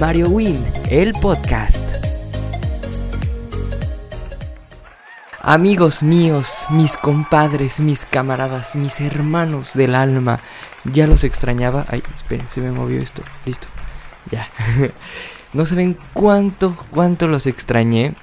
Mario Win, el podcast. Amigos míos, mis compadres, mis camaradas, mis hermanos del alma, ya los extrañaba. Ay, esperen, se me movió esto. Listo. Ya. no saben cuánto, cuánto los extrañé.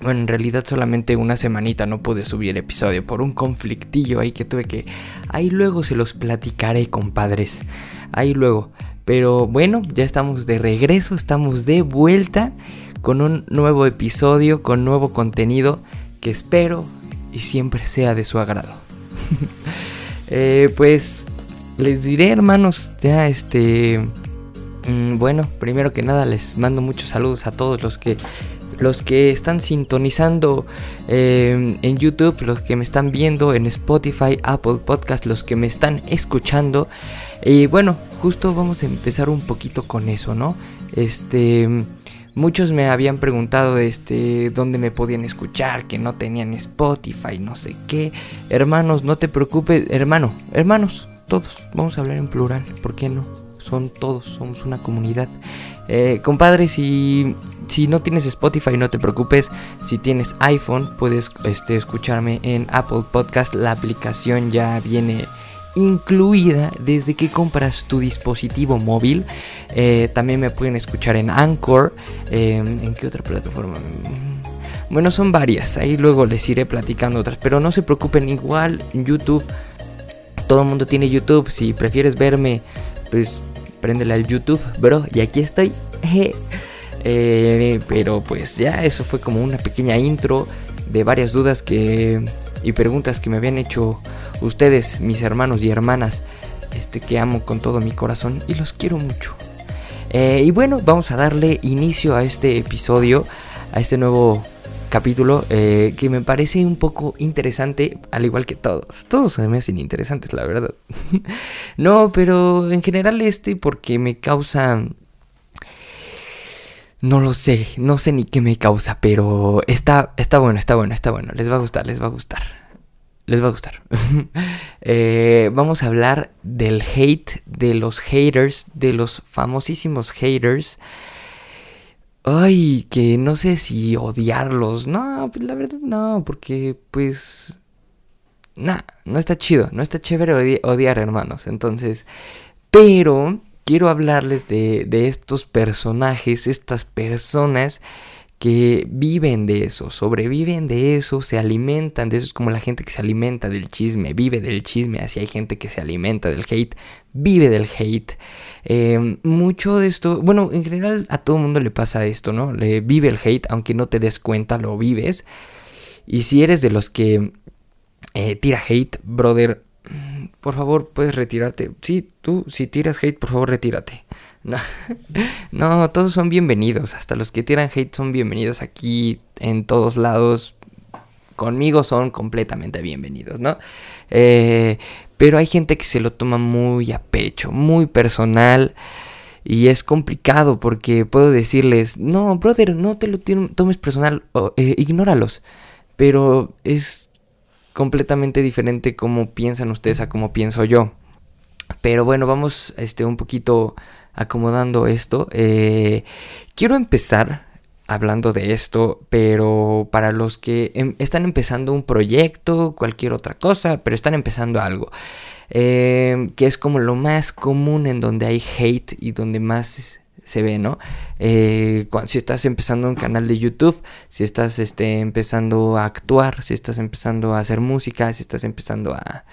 Bueno, en realidad solamente una semanita no pude subir el episodio por un conflictillo ahí que tuve que... Ahí luego se los platicaré, compadres. Ahí luego. Pero bueno, ya estamos de regreso, estamos de vuelta con un nuevo episodio, con nuevo contenido que espero y siempre sea de su agrado. Eh, pues les diré, hermanos, ya este... Mm, bueno, primero que nada les mando muchos saludos a todos los que los que están sintonizando eh, en YouTube, los que me están viendo en Spotify, Apple Podcast, los que me están escuchando. Y bueno, justo vamos a empezar un poquito con eso, ¿no? Este, muchos me habían preguntado, este, dónde me podían escuchar, que no tenían Spotify, no sé qué. Hermanos, no te preocupes, hermano, hermanos, todos, vamos a hablar en plural, ¿por qué no? Son todos, somos una comunidad. Eh, compadre, si, si no tienes Spotify, no te preocupes. Si tienes iPhone, puedes este, escucharme en Apple Podcast. La aplicación ya viene incluida desde que compras tu dispositivo móvil. Eh, también me pueden escuchar en Anchor. Em, ¿En qué otra plataforma? Mm, bueno, son varias. Ahí luego les iré platicando otras. Pero no se preocupen, igual YouTube. Todo el mundo tiene YouTube. Si prefieres verme, pues préndele al YouTube, bro. Y aquí estoy. Eh, pero pues ya eso fue como una pequeña intro de varias dudas que y preguntas que me habían hecho ustedes, mis hermanos y hermanas, este que amo con todo mi corazón y los quiero mucho. Eh, y bueno, vamos a darle inicio a este episodio, a este nuevo capítulo eh, que me parece un poco interesante, al igual que todos. Todos se me hacen interesantes, la verdad. no, pero en general este porque me causa... No lo sé, no sé ni qué me causa, pero está, está bueno, está bueno, está bueno. Les va a gustar, les va a gustar les va a gustar. Eh, vamos a hablar del hate, de los haters, de los famosísimos haters. Ay, que no sé si odiarlos. No, pues la verdad no, porque pues... Nah, no está chido, no está chévere odiar hermanos. Entonces, pero quiero hablarles de, de estos personajes, estas personas que viven de eso, sobreviven de eso, se alimentan de eso. Es como la gente que se alimenta del chisme, vive del chisme. Así hay gente que se alimenta del hate, vive del hate. Em, mucho de esto, bueno, en general a todo mundo le pasa esto, ¿no? Le vive el hate, aunque no te des cuenta, lo vives. Y si eres de los que eh, tira hate, brother, por favor, puedes retirarte. Sí, tú, si tiras hate, por favor, retírate. No, todos son bienvenidos. Hasta los que tiran hate son bienvenidos aquí en todos lados. Conmigo son completamente bienvenidos, ¿no? Eh, pero hay gente que se lo toma muy a pecho, muy personal. Y es complicado porque puedo decirles, no, brother, no te lo tomes personal, eh, ignóralos. Pero es completamente diferente cómo piensan ustedes a cómo pienso yo. Pero bueno, vamos este, un poquito acomodando esto. Eh, quiero empezar hablando de esto, pero para los que em, están empezando un proyecto, cualquier otra cosa, pero están empezando algo, eh, que es como lo más común en donde hay hate y donde más se ve, ¿no? Eh, si estás empezando un canal de YouTube, si estás este, empezando a actuar, si estás empezando a hacer música, si estás empezando a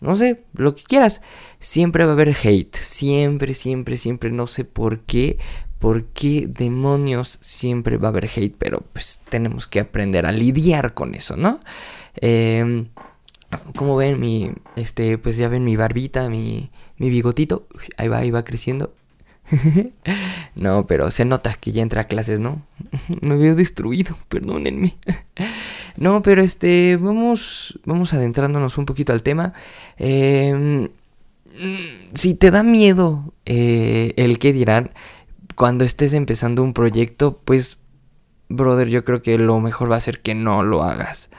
no sé, lo que quieras. Siempre va a haber hate, siempre, siempre, siempre, no sé por qué, por qué demonios siempre va a haber hate, pero pues tenemos que aprender a lidiar con eso, ¿no? Eh, como ven, mi, este, pues ya ven mi barbita, mi, mi bigotito, ahí va, ahí va creciendo. no, pero se nota que ya entra a clases, ¿no? Me veo destruido, perdónenme. no, pero este, vamos, vamos adentrándonos un poquito al tema. Em, si te da miedo eh, el que dirán cuando estés empezando un proyecto, pues, brother, yo creo que lo mejor va a ser que no lo hagas.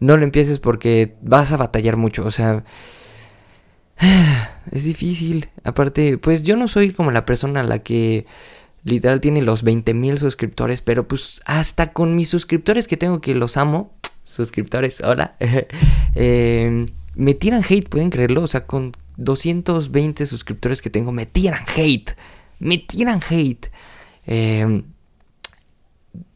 No lo empieces porque vas a batallar mucho, o sea... Es difícil. Aparte, pues yo no soy como la persona a la que Literal tiene los 20 mil suscriptores, pero pues hasta con mis suscriptores que tengo que los amo, suscriptores, hola, eh, me tiran hate, pueden creerlo, o sea, con 220 suscriptores que tengo, me tiran hate, me tiran hate. Eh,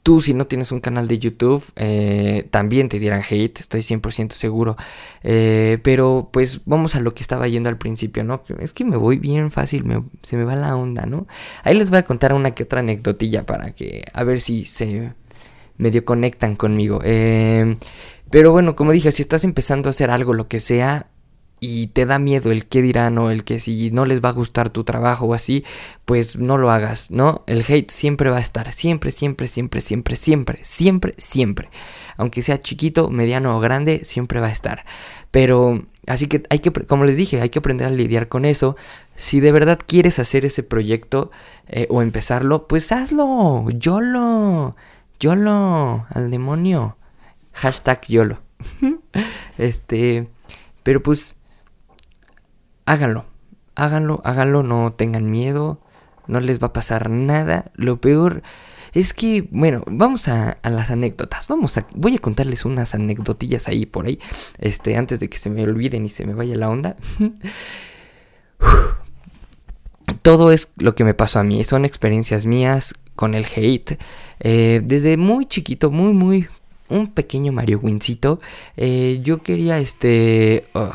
Tú si no tienes un canal de YouTube, eh, también te dieran hate, estoy 100% seguro. Eh, pero pues vamos a lo que estaba yendo al principio, ¿no? Es que me voy bien fácil, se me va la onda, ¿no? Ahí les voy a contar una que otra anecdotilla para que a ver si se medio conectan conmigo. Eh, pero bueno, como dije, si estás empezando a hacer algo, lo que sea, y te da miedo el qué dirán o el que si no les va a gustar tu trabajo o así, pues no lo hagas, ¿no? El hate siempre va a estar, siempre, siempre, siempre, siempre, siempre, siempre, siempre. Aunque sea chiquito, mediano o grande, siempre va a estar. Pero así que hay que, como les dije, hay que aprender a lidiar con eso. Si de verdad quieres hacer ese proyecto eh, o empezarlo, pues hazlo, YOLO, YOLO, al demonio. Hashtag YOLO. este, pero pues háganlo, háganlo, háganlo, no tengan miedo, no les va a pasar nada. Lo peor es que, bueno, vamos a, las anécdotas. Vamos a, voy a contarles unas anecdotillas ahí por ahí, este, antes de que se me olviden y se me vaya la onda. Todo es lo que me pasó a mí, son experiencias mías con el hate. Eh, desde muy chiquito, muy, muy, un pequeño Mario Wincito, eh, yo quería, este... Oh,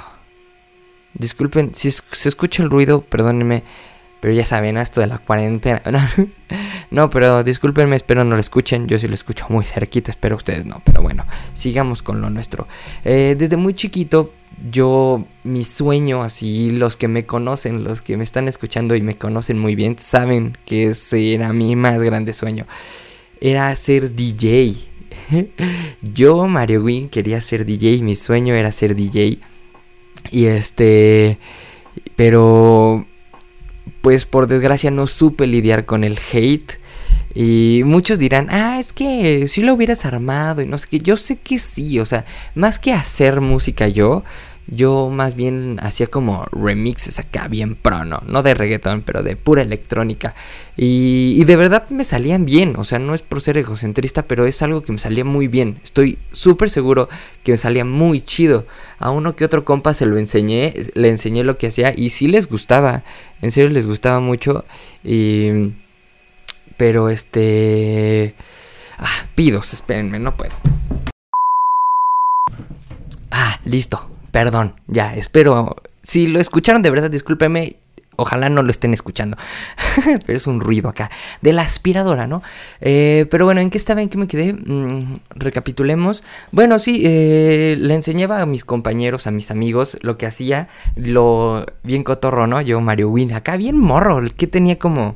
Disculpen, si se escucha el ruido, perdónenme. Pero ya saben, esto de la cuarentena. No, pero discúlpenme, espero no lo escuchen. Yo sí lo escucho muy cerquita, espero ustedes no. Pero bueno, sigamos con lo nuestro. Eh, desde muy chiquito, yo, mi sueño, así, los que me conocen, los que me están escuchando y me conocen muy bien, saben que ese era mi más grande sueño. Era ser DJ. yo, Mario Win, quería ser DJ. Mi sueño era ser DJ. Y este, pero pues por desgracia no supe lidiar con el hate. Y muchos dirán, ah, es que si lo hubieras armado y no sé qué. Yo sé que sí, o sea, más que hacer música yo, yo más bien hacía como remixes acá bien pro, ¿no? No de reggaetón, pero de pura electrónica. Y, de verdad me salían bien, o sea, no es por ser egocentrista, pero es algo que me salía muy bien. Estoy súper seguro que me salía muy chido. A uno que otro compa se lo enseñé, le enseñé lo que hacía y sí les gustaba, en serio les gustaba mucho. Y... Pero este... Ah, pidos, espérenme, no puedo. Ah, listo. Perdón, ya, espero. Si lo escucharon de verdad, discúlpeme. Ojalá no lo estén escuchando. pero es un ruido acá. De la aspiradora, ¿no? Eh, pero bueno, ¿en qué estaba? ¿En qué me quedé? Mm, recapitulemos. Bueno, sí, eh, le enseñaba a mis compañeros, a mis amigos, lo que hacía. Lo bien cotorro, ¿no? Yo, Mario Win, acá bien morro. Que tenía como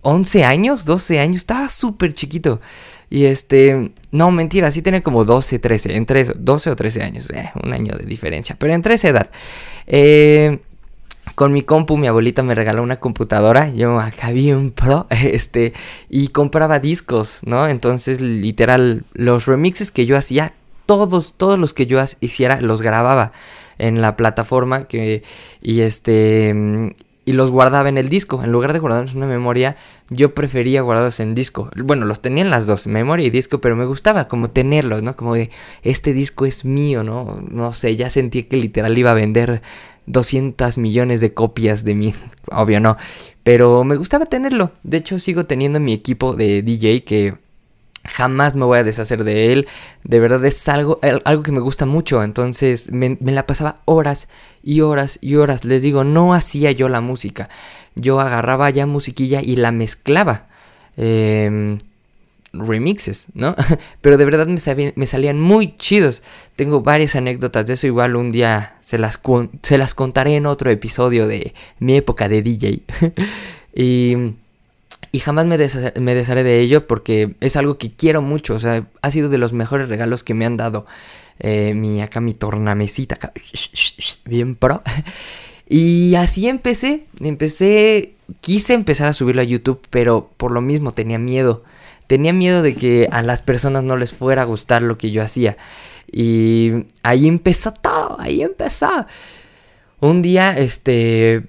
11 años, 12 años. Estaba súper chiquito. Y este, no, mentira, sí tiene como 12, 13, entre 12 o 13 años, eh, un año de diferencia, pero entre esa edad. Eh, con mi compu, mi abuelita me regaló una computadora, yo acá bien pro, este, y compraba discos, ¿no? Entonces, literal, los remixes que yo hacía, todos, todos los que yo hiciera, los grababa en la plataforma que, y este, y los guardaba en el disco. En lugar de guardarlos en una memoria, yo prefería guardarlos en disco. Bueno, los tenía en las dos, memoria y disco, pero me gustaba como tenerlos, ¿no? Como de, este disco es mío, ¿no? No sé, ya sentí que literal iba a vender 200 millones de copias de mí. Obvio no, pero me gustaba tenerlo. De hecho, sigo teniendo mi equipo de DJ que Jamás me voy a deshacer de él. De verdad es algo, algo que me gusta mucho. Entonces me, la pasaba horas y horas y horas. Les digo, no hacía yo la música. Yo agarraba ya musiquilla y la mezclaba. Em, remixes, ¿no? Pero de verdad me, salían muy chidos. Tengo varias anécdotas de eso. Igual un día se las, se las contaré en otro episodio de mi época de DJ. y y jamás me, desharé, de ello porque es algo que quiero mucho. O sea, ha sido de los mejores regalos que me han dado. Eh, mi acá, mi tornamesita, bien pro. Y así empecé. Empecé. Quise empezar a subirlo a YouTube, pero por lo mismo tenía miedo. Tenía miedo de que a las personas no les fuera a gustar lo que yo hacía. Y ahí empezó todo, ahí empezó. Un día, este,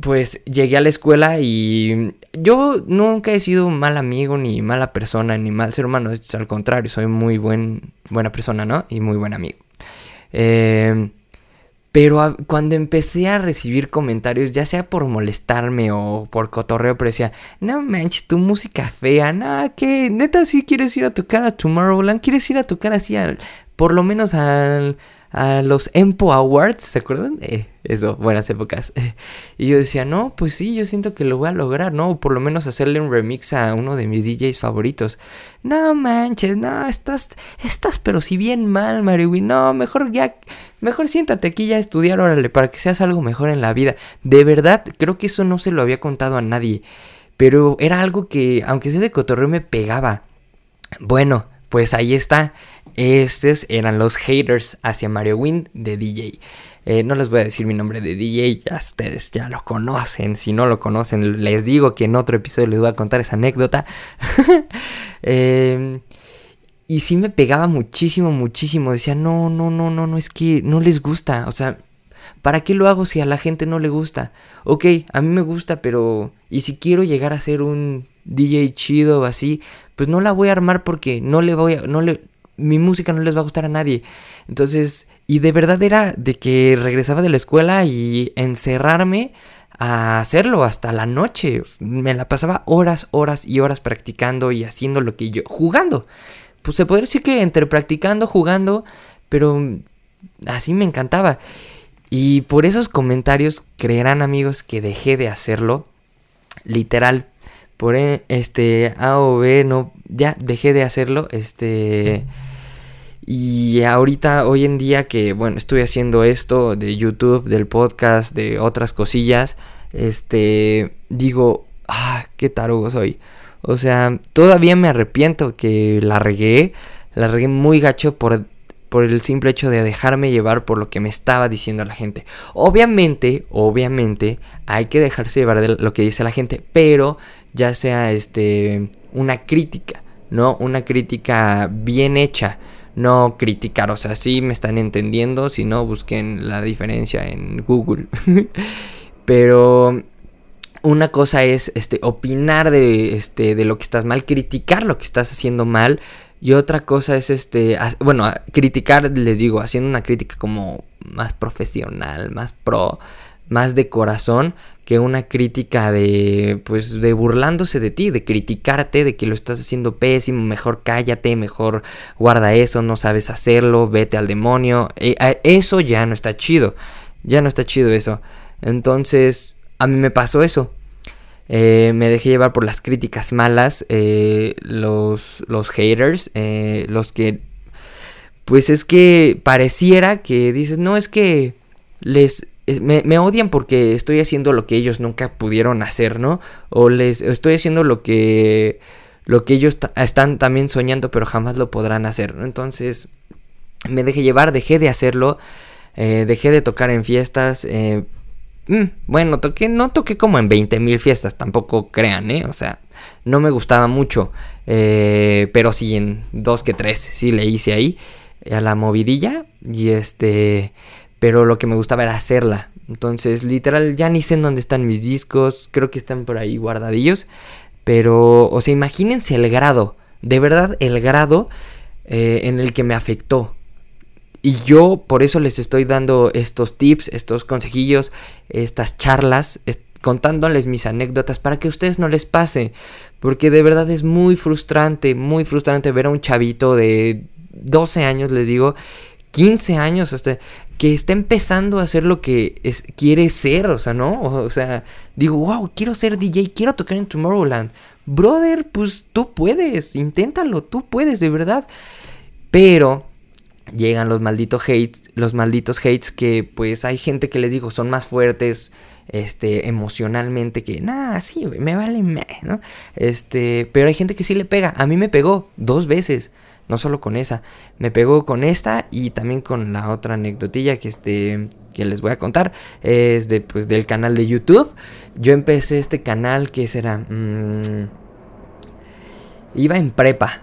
pues llegué a la escuela y yo nunca he sido un mal amigo, ni mala persona, ni mal ser humano. Al contrario, soy muy buen, buena persona, ¿no? Y muy buen amigo. Eh, pero cuando empecé a recibir comentarios, ya sea por molestarme o por cotorreo, pero decía, no manches, tu música fea, nada, que neta, si quieres ir a tocar a Tomorrowland, quieres ir a tocar así, al, por lo menos al a los Empo Awards, ¿se acuerdan? Eh, eso, buenas épocas. y yo decía, no, pues sí, yo siento que lo voy a lograr, ¿no? O por lo menos hacerle un remix a uno de mis DJs favoritos. No manches, no, estás, estás pero si bien mal, Mariwi. No, mejor ya, mejor siéntate aquí ya a estudiar, órale, para que seas algo mejor en la vida. De verdad, creo que eso no se lo había contado a nadie. Pero era algo que, aunque sea de cotorreo, me pegaba. Bueno, pues ahí está. Estos eran los haters hacia Mario Wind de DJ. Eh, no les voy a decir mi nombre de DJ, ya ustedes ya lo conocen. Si no lo conocen, les digo que en otro episodio les voy a contar esa anécdota. Em, y sí me pegaba muchísimo, muchísimo. Decía, no, no, no, no, no, es que no les gusta. O sea, ¿para qué lo hago si a la gente no le gusta? Ok, a mí me gusta, pero... ¿Y si quiero llegar a ser un DJ chido o así? Pues no la voy a armar porque no le voy a... No le, mi música no les va a gustar a nadie. Entonces, y de verdad era de que regresaba de la escuela y encerrarme a hacerlo hasta la noche. Me la pasaba horas, horas y horas practicando y haciendo lo que yo, jugando. Pues se podría decir que entre practicando, jugando, pero así me encantaba. Y por esos comentarios creerán amigos que dejé de hacerlo. Literal. Por e, este A o B no ya dejé de hacerlo. Este y ahorita, hoy en día que, bueno, estoy haciendo esto de YouTube, del podcast, de otras cosillas, este, digo, ah, qué tarugo soy. O sea, todavía me arrepiento que la regué, la regué muy gacho por, por el simple hecho de dejarme llevar por lo que me estaba diciendo la gente. Obviamente, obviamente, hay que dejarse llevar de lo que dice la gente, pero ya sea este una crítica, ¿no? Una crítica bien hecha no criticar, o sea, sí me están entendiendo, si no busquen la diferencia en Google. Pero una cosa es este opinar de este de lo que estás mal, criticar lo que estás haciendo mal y otra cosa es este bueno, criticar les digo, haciendo una crítica como más profesional, más pro, más de corazón que una crítica de pues de burlándose de ti, de criticarte, de que lo estás haciendo pésimo, mejor cállate, mejor guarda eso, no sabes hacerlo, vete al demonio. Eh, eso ya no está chido. Ya no está chido eso. Entonces, a mí me pasó eso. Eh, me dejé llevar por las críticas malas, eh, los, los haters, los que... Pues es que pareciera que dices, no, es que les me, odian porque estoy haciendo lo que ellos nunca pudieron hacer, ¿no? O les estoy haciendo lo que lo que ellos están también soñando, pero jamás lo podrán hacer, ¿no? Entonces me dejé llevar, dejé de hacerlo, eh, dejé de tocar en fiestas. Eh, mm, bueno, toqué, no toqué como en 20 mil fiestas, tampoco crean, ¿eh? O sea, no me gustaba mucho, eh, pero sí en dos que tres, sí le hice ahí a la movidilla y este pero lo que me gustaba era hacerla. Entonces, literal, ya ni sé en dónde están mis discos, creo que están por ahí guardadillos, pero, o sea, imagínense el grado, de verdad el grado eh, en el que me afectó. Y yo por eso les estoy dando estos tips, estos consejillos, estas charlas, contándoles mis anécdotas para que a ustedes no les pase. Porque de verdad es muy frustrante, muy frustrante ver a un chavito de 12 años, les digo, 15 años, hasta que está empezando a hacer lo que es, quiere ser, o sea, ¿no? O, sea, digo, wow, quiero ser DJ, quiero tocar en Tomorrowland. Brother, pues tú puedes, inténtalo, tú puedes, de verdad. Pero llegan los malditos hates, los malditos hates que pues hay gente que les digo son más fuertes este emocionalmente que nada, sí, me vale, ¿no? Este, pero hay gente que sí le pega. A mí me pegó dos veces no solo con esa, me pegó con esta y también con la otra anecdotilla que este que les voy a contar es de pues del canal de YouTube. Yo empecé este canal que será mm, iba en prepa.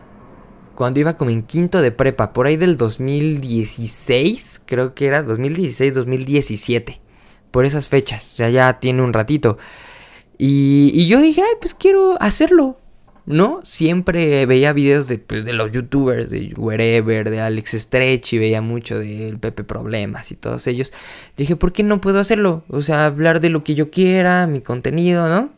Cuando iba como en quinto de prepa, por ahí del 2016, creo que era 2016, 2017. Por esas fechas, o sea, ya tiene un ratito. Y, y yo dije, ay, pues quiero hacerlo. ¿no? Siempre veía videos de, pues, de los youtubers, de Wherever, de Alex Stretch y veía mucho del Pepe Problemas y todos ellos. Dije, ¿por qué no puedo hacerlo? O sea, hablar de lo que yo quiera, mi contenido, ¿no?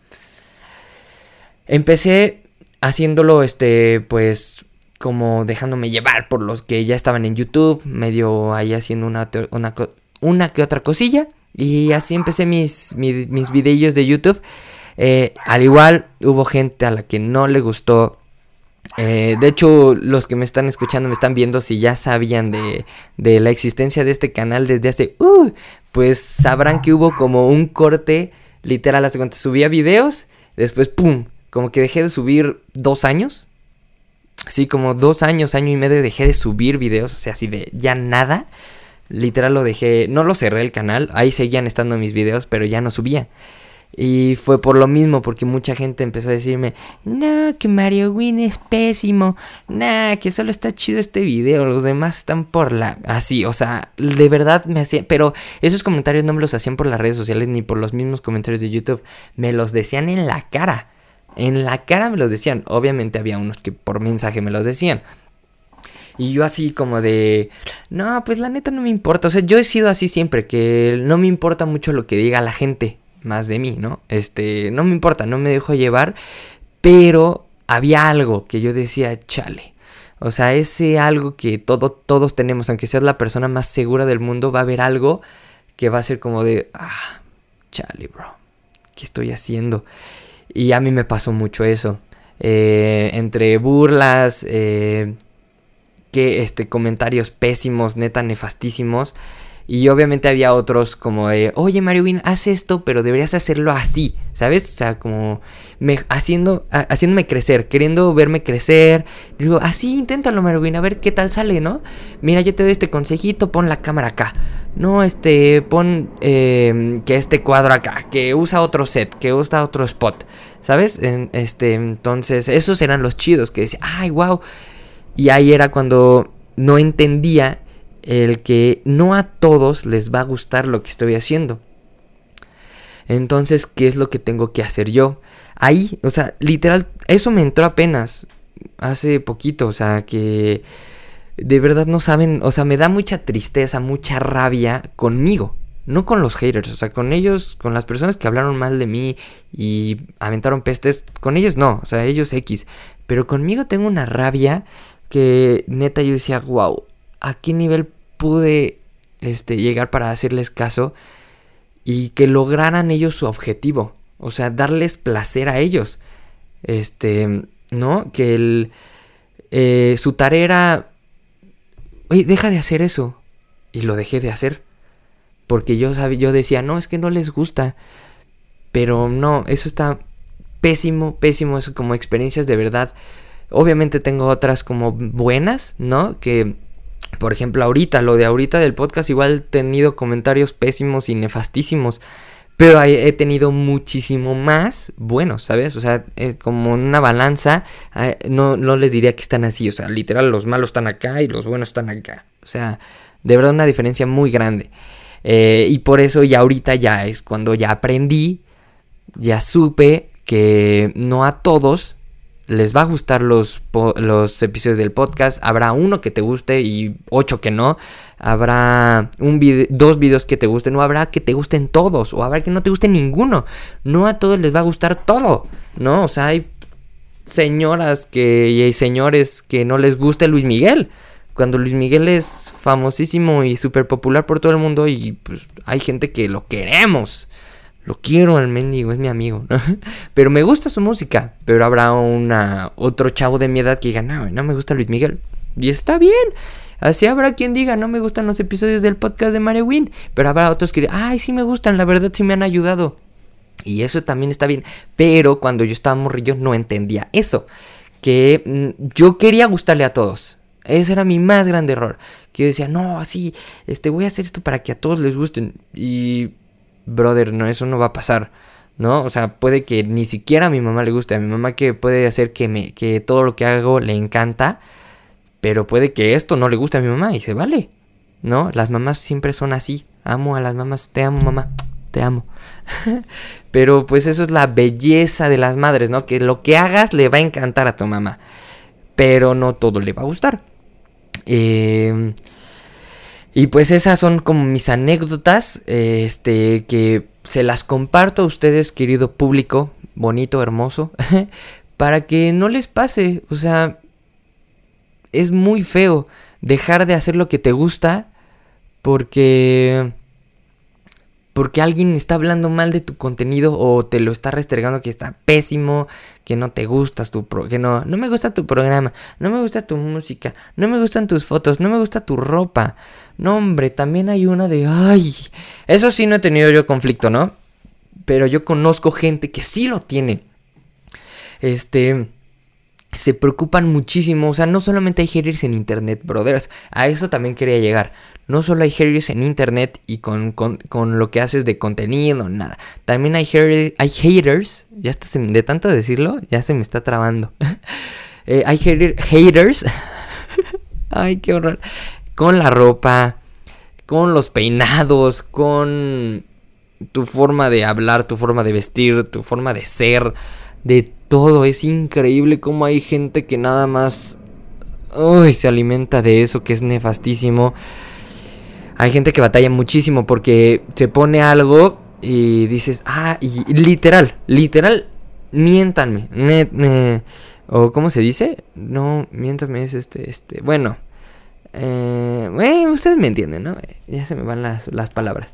Empecé haciéndolo, este, pues, como dejándome llevar por los que ya estaban en YouTube, medio ahí haciendo una, una, una que otra cosilla. Y así empecé mis, mis, videos de YouTube. Eh, al igual hubo gente a la que no le gustó. Eh, de hecho, los que me están escuchando me están viendo si ya sabían de, de la existencia de este canal desde hace... Uh, pues sabrán que hubo como un corte literal. Hace cuando subía videos, después ¡pum! Como que dejé de subir dos años. Sí, como dos años, año y medio dejé de subir videos. O sea, así de ya nada. Literal lo dejé, no lo cerré el canal, ahí seguían estando mis videos, pero ya no subía. Y fue por lo mismo, porque mucha gente empezó a decirme, no, que Mario Win es pésimo, nah, que solo está chido este video, los demás están por la... Así, o sea, de verdad me hacían... Pero esos comentarios no me los hacían por las redes sociales ni por los mismos comentarios de YouTube, me los decían en la cara. En la cara me los decían. Obviamente había unos que por mensaje me los decían. Y yo así como de, no, pues la neta no me importa. O sea, yo he sido así siempre, que no me importa mucho lo que diga la gente más de mí, ¿no? Este, no me importa, no me dejo llevar, pero había algo que yo decía, chale. O sea, ese algo que todo, todos tenemos, aunque seas la persona más segura del mundo, va a haber algo que va a ser como de, ah, chale, bro, ¿qué estoy haciendo? Y a mí me pasó mucho eso. Eh, entre burlas, eh, que este, comentarios pésimos, neta nefastísimos. Y obviamente había otros como de, oye Mario Win, haz esto, pero deberías hacerlo así, ¿sabes? O sea, como me, haciendo, haciéndome crecer, queriendo verme crecer. digo, así inténtalo Mario Win, a ver qué tal sale, ¿no? Mira, yo te doy este consejito, pon la cámara acá. No, este, pon em, que este cuadro acá, que usa otro set, que usa otro spot, ¿sabes? este, entonces, esos eran los chidos, que decía, ay, wow. Y ahí era cuando no entendía el que no a todos les va a gustar lo que estoy haciendo. Entonces, ¿qué es lo que tengo que hacer yo? Ahí, o sea, literal, eso me entró apenas hace poquito, o sea, que de verdad no saben, o sea, me da mucha tristeza, mucha rabia conmigo, no con los haters, o sea, con ellos, con las personas que hablaron mal de mí y aventaron pestes, con ellos no, o sea, ellos X, pero conmigo tengo una rabia que neta yo decía, wow, ¿a qué nivel pude este, llegar para hacerles caso y que lograran ellos su objetivo. O sea, darles placer a ellos. Este, ¿no? Que el, eh, su tarea era, oye, deja de hacer eso. Y lo dejé de hacer. Porque yo, yo decía, no, es que no les gusta. Pero no, eso está pésimo, pésimo. Eso como experiencias de verdad. Obviamente tengo otras como buenas, ¿no? Que por ejemplo, ahorita, lo de ahorita del podcast, igual he tenido comentarios pésimos y nefastísimos. Pero he tenido muchísimo más buenos, ¿sabes? O sea, eh, como una balanza, eh, no, no les diría que están así. O sea, literal, los malos están acá y los buenos están acá. O sea, de verdad una diferencia muy grande. Eh, y por eso ya ahorita ya es cuando ya aprendí, ya supe que no a todos les va a gustar los, los episodios del podcast. Habrá uno que te guste y ocho que no. Habrá un dos videos que te gusten. O habrá que te gusten todos. O habrá que no te guste ninguno. No a todos les va a gustar todo. ¿No? O sea, hay señoras que, y hay señores que no les guste Luis Miguel. Cuando Luis Miguel es famosísimo y súper popular por todo el mundo. Y pues hay gente que lo queremos. Lo quiero al mendigo, es mi amigo. pero me gusta su música. Pero habrá una otro chavo de mi edad que diga, no, no me gusta Luis Miguel. Y está bien. Así habrá quien diga, no me gustan los episodios del podcast de Mario Win. Pero habrá otros que digan, ay, sí me gustan, la verdad sí me han ayudado. Y eso también está bien. Pero cuando yo estaba morrillo no entendía eso. Que mm, yo quería gustarle a todos. Ese era mi más grande error. Que yo decía, no, así, este, voy a hacer esto para que a todos les gusten. Y brother, no, eso no va a pasar. ¿No? O sea, puede que ni siquiera a mi mamá le guste. A mi mamá que puede hacer que, me, que todo lo que hago le encanta. Pero puede que esto no le guste a mi mamá y se vale. ¿No? Las mamás siempre son así. Amo a las mamás. Te amo, mamá. te amo. Pero pues eso es la belleza de las madres, ¿no? Que lo que hagas le va a encantar a tu mamá. Pero no todo le va a gustar. Eh, y pues esas son como mis anécdotas. este, que se las comparto a ustedes, querido público. Bonito, hermoso. para que no les pase. O sea, es muy feo dejar de hacer lo que te gusta porque porque alguien está hablando mal de tu contenido o te lo está restregando que está pésimo, que no te gustas tu pro que no no me gusta tu programa, no me gusta tu música, no me gustan tus fotos, no me gusta tu ropa. No, hombre, también hay una de ay, eso sí no he tenido yo conflicto, ¿no? Pero yo conozco gente que sí lo tiene. Este se preocupan muchísimo. O sea, no solamente hay haters en internet, brothers. A eso también quería llegar. No solo hay haters en internet y con, lo que haces de contenido, nada. También hay, hay haters. Ya está, de tanto decirlo, ya se me está trabando. Eh, hay haters. Ay, qué horror. Con la ropa, con los peinados, con tu forma de hablar, tu forma de vestir, tu forma de ser, de todo. Es increíble cómo hay gente que nada más uy, se alimenta de eso que es nefastísimo. Hay gente que batalla muchísimo porque se pone algo y dices, ah, literal, literal, miéntanme. o ¿cómo se dice? No, miéntame es este, este, bueno. Eh, ustedes me entienden, ¿no? Ya se me van las, las palabras.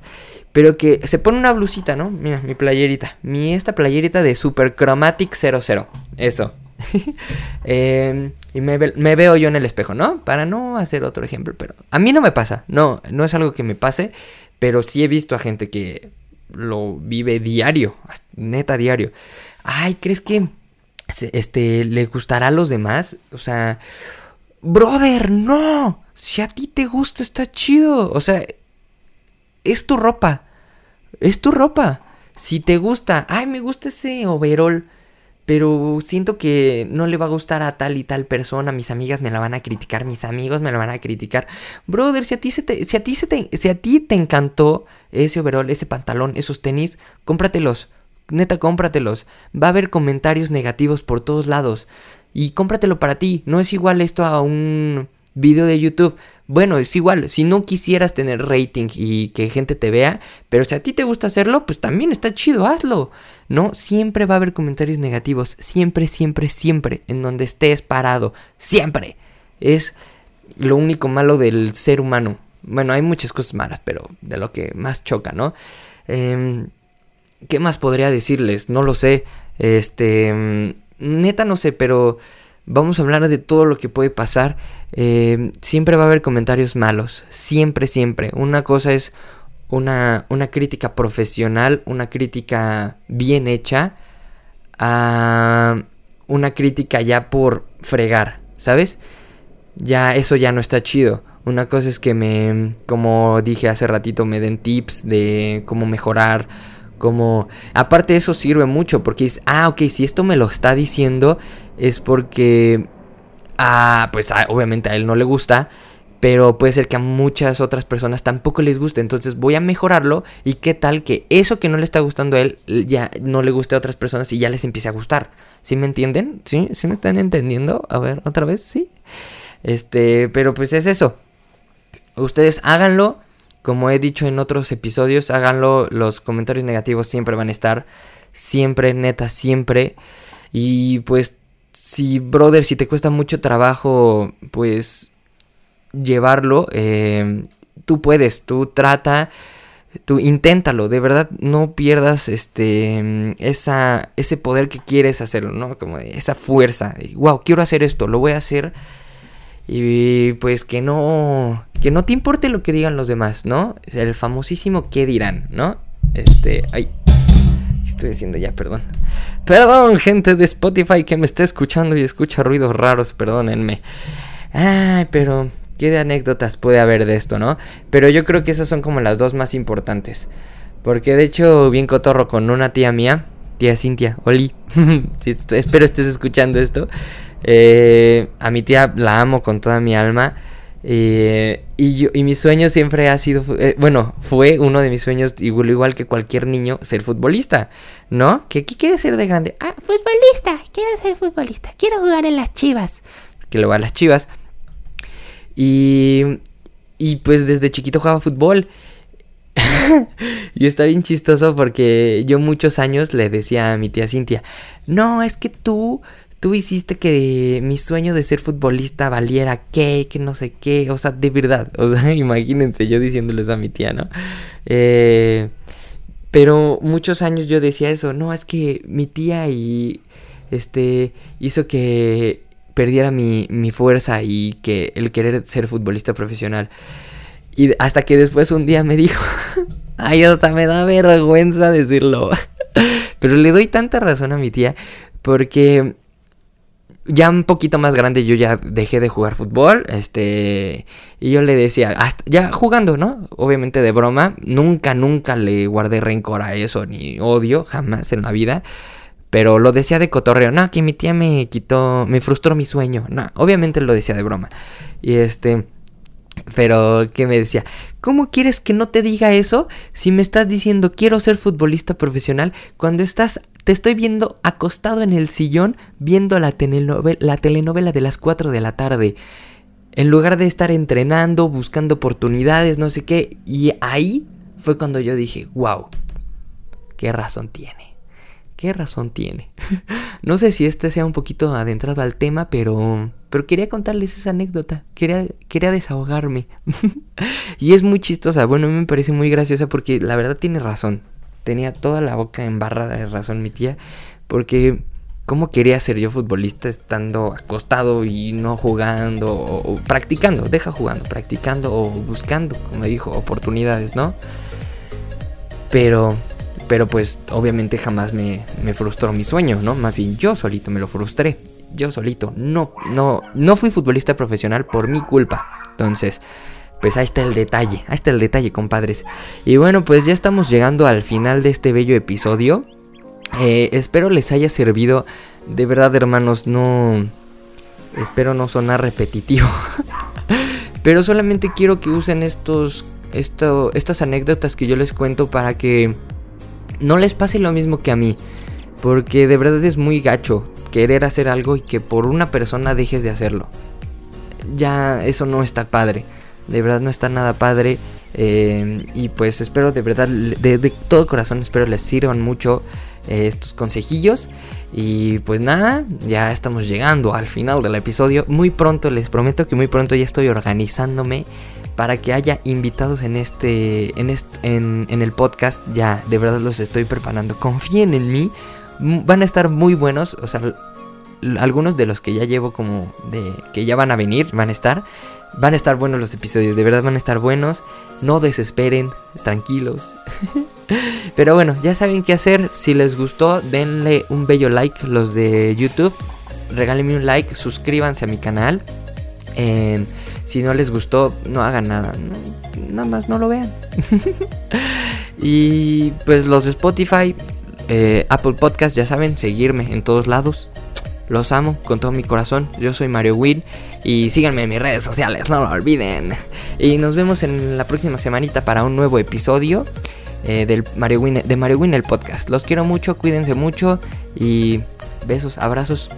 Pero que se pone una blusita, ¿no? Mira, mi playerita. Mi esta playerita de Super Chromatic 00. Eso. Em, y me, veo yo en el espejo, ¿no? Para no hacer otro ejemplo, pero a mí no me pasa. No, no es algo que me pase. Pero sí he visto a gente que lo vive diario. Neta diario. Ay, ¿crees que este, le gustará a los demás? O sea, brother, no. Si a ti te gusta, está chido. O sea, es tu ropa. Es tu ropa. Si te gusta, ay, me gusta ese overall, pero siento que no le va a gustar a tal y tal persona, mis amigas me la van a criticar, mis amigos me la van a criticar. Brother, si a ti te, si a ti si a ti te encantó ese overall, ese pantalón, esos tenis, cómpratelos. Neta, cómpratelos. Va a haber comentarios negativos por todos lados. Y cómpratelo para ti. No es igual esto a un video de YouTube. Bueno, es igual, si no quisieras tener rating y que gente te vea, pero si a ti te gusta hacerlo, pues también está chido, hazlo. ¿No? Siempre va a haber comentarios negativos, siempre, siempre, siempre, en donde estés parado, siempre. Es lo único malo del ser humano. Bueno, hay muchas cosas malas, pero de lo que más choca, ¿no? Em, ¿Qué más podría decirles? No lo sé. Este... Mm, neta no sé, pero vamos a hablar de todo lo que puede pasar. Eh, siempre va a haber comentarios malos, siempre, siempre. Una cosa es una, una crítica profesional, una crítica bien hecha, a una crítica ya por fregar, ¿sabes? Ya eso ya no está chido. Una cosa es que me, como dije hace ratito, me den tips de cómo mejorar, como... Aparte eso sirve mucho porque es, ah, ok, si esto me lo está diciendo es porque, ah, pues obviamente a él no le gusta, pero puede ser que a muchas otras personas tampoco les guste, entonces voy a mejorarlo y qué tal que eso que no le está gustando a él ya no le guste a otras personas y ya les empiece a gustar. ¿Sí me entienden? ¿Sí? ¿Sí me están entendiendo? A ver, otra vez, ¿sí? Este, pero pues es eso. Ustedes háganlo como he dicho en otros episodios, háganlo, los comentarios negativos siempre van a estar, siempre, neta, siempre. Y pues, si, brother, si te cuesta mucho trabajo, pues, llevarlo, eh, tú puedes, tú trata, tú inténtalo, de verdad, no pierdas este, esa, ese poder que quieres hacerlo, ¿no? Como esa fuerza, wow, quiero hacer esto, lo voy a hacer y pues que no que no te importe lo que digan los demás, ¿no? El famosísimo qué dirán, ¿no? Este, ay. ¿Qué estoy diciendo ya? Perdón. Perdón, gente de Spotify que me está escuchando y escucha ruidos raros, perdónenme. Ay, pero qué de anécdotas puede haber de esto, ¿no? Pero yo creo que esas son como las dos más importantes. Porque de hecho, bien cotorro con una tía mía, tía Cintia, Oli. espero estés escuchando esto. Eh, a mi tía la amo con toda mi alma. Eh, y, yo, y mi sueño siempre ha sido, eh, bueno, fue uno de mis sueños, igual, igual que cualquier niño, ser futbolista, ¿no? ¿Qué, ¿Qué quieres ser de grande? Ah, futbolista, quiero ser futbolista, quiero jugar en las chivas. Que lo va a las chivas. Y, y pues desde chiquito jugaba fútbol. y está bien chistoso porque yo muchos años le decía a mi tía Cintia, no, es que tú tú hiciste que mi sueño de ser futbolista valiera qué, que no sé qué, o sea, de verdad, o sea, imagínense yo diciéndole eso a mi tía, ¿no? Eh, pero muchos años yo decía eso, no, es que mi tía y este hizo que perdiera mi, mi fuerza y que el querer ser futbolista profesional. Y hasta que después un día me dijo, ay, hasta me da vergüenza decirlo. Pero le doy tanta razón a mi tía porque ya un poquito más grande yo ya dejé de jugar fútbol, este, y yo le decía, ya jugando, ¿no? Obviamente de broma, nunca, nunca le guardé rencor a eso, ni odio, jamás en la vida, pero lo decía de cotorreo, no, que mi tía me quitó, me frustró mi sueño, no, obviamente lo decía de broma, y este... Pero, ¿qué me decía? ¿Cómo quieres que no te diga eso si me estás diciendo quiero ser futbolista profesional cuando estás te estoy viendo acostado en el sillón viendo la telenovela, la telenovela de las 4 de la tarde. En lugar de estar entrenando, buscando oportunidades, no sé qué. Y ahí fue cuando yo dije, wow, qué razón tiene. ¿Qué razón tiene? no sé si este sea un poquito adentrado al tema, pero, pero quería contarles esa anécdota. Quería, quería desahogarme. y es muy chistosa. Bueno, me parece muy graciosa porque la verdad tiene razón tenía toda la boca embarrada de razón mi tía, porque ¿cómo quería ser yo futbolista estando acostado y no jugando o, practicando? Deja jugando, practicando o buscando, como dijo, oportunidades, ¿no? Pero, pero pues obviamente jamás me, me frustró mi sueño, ¿no? Más bien yo solito me lo frustré. Yo solito, no, no, no fui futbolista profesional por mi culpa. Entonces, pues ahí está el detalle, ahí está el detalle, compadres. Y bueno, pues ya estamos llegando al final de este bello episodio. Eh, espero les haya servido. De verdad, hermanos, no... Espero no sonar repetitivo. Pero solamente quiero que usen estos, esto, estas anécdotas que yo les cuento para que no les pase lo mismo que a mí. Porque de verdad es muy gacho querer hacer algo y que por una persona dejes de hacerlo. Ya eso no está padre. De verdad no está nada padre. Eh, y pues espero de verdad, de, todo corazón, espero les sirvan mucho eh, estos consejillos. Y pues nada, ya estamos llegando al final del episodio. Muy pronto, les prometo que muy pronto ya estoy organizándome para que haya invitados en este, en, en, en el podcast. Ya, de verdad los estoy preparando. Confíen en mí. Van a estar muy buenos. O sea, algunos de los que ya llevo como de que ya van a venir, van a estar. Van a estar buenos los episodios, de verdad van a estar buenos. No desesperen, tranquilos. Pero bueno, ya saben qué hacer. Si les gustó, denle un bello like los de YouTube. Regálenme un like, suscríbanse a mi canal. Em, si no les gustó, no hagan nada. nada más no lo vean. y pues los de Spotify, eh, Apple Podcast, ya saben, seguirme en todos lados. Los amo con todo mi corazón. Yo soy Mario Win y síganme en mis redes sociales, no lo olviden. Y nos vemos en la próxima semanita para un nuevo episodio eh, del Mario de Mario Win el podcast. Los quiero mucho, cuídense mucho y besos, abrazos.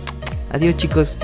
Adiós chicos.